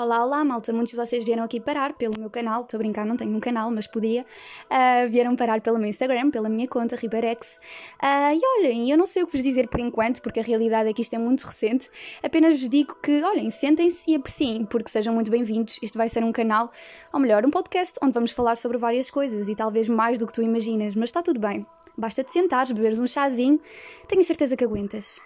Olá, olá, malta. Muitos de vocês vieram aqui parar pelo meu canal. Estou a brincar, não tenho um canal, mas podia. Uh, vieram parar pelo meu Instagram, pela minha conta, Ribarex. Uh, e olhem, eu não sei o que vos dizer por enquanto, porque a realidade é que isto é muito recente. Apenas vos digo que, olhem, sentem-se e apreciem, porque sejam muito bem-vindos. Isto vai ser um canal, ou melhor, um podcast, onde vamos falar sobre várias coisas e talvez mais do que tu imaginas, mas está tudo bem. Basta te sentares, beberes um chazinho, tenho certeza que aguentas.